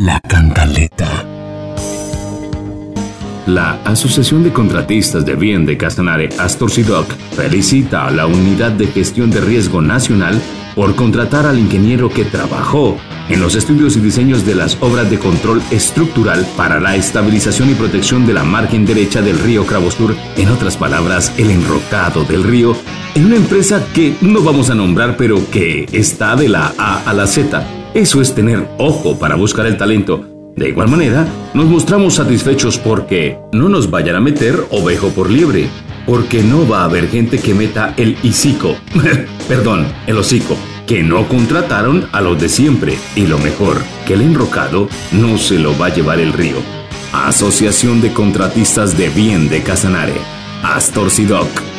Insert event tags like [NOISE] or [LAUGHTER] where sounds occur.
La Cantaleta. La Asociación de Contratistas de Bien de Casanare, Astor Sidoc, felicita a la Unidad de Gestión de Riesgo Nacional por contratar al ingeniero que trabajó en los estudios y diseños de las obras de control estructural para la estabilización y protección de la margen derecha del río Cravostur, en otras palabras, el enrocado del río, en una empresa que no vamos a nombrar, pero que está de la A a la Z. Eso es tener ojo para buscar el talento de igual manera, nos mostramos satisfechos porque no nos vayan a meter ovejo por liebre, porque no va a haber gente que meta el hocico, [LAUGHS] perdón, el hocico, que no contrataron a los de siempre y lo mejor, que el enrocado no se lo va a llevar el río. Asociación de Contratistas de Bien de Casanare, Astor Sidoc.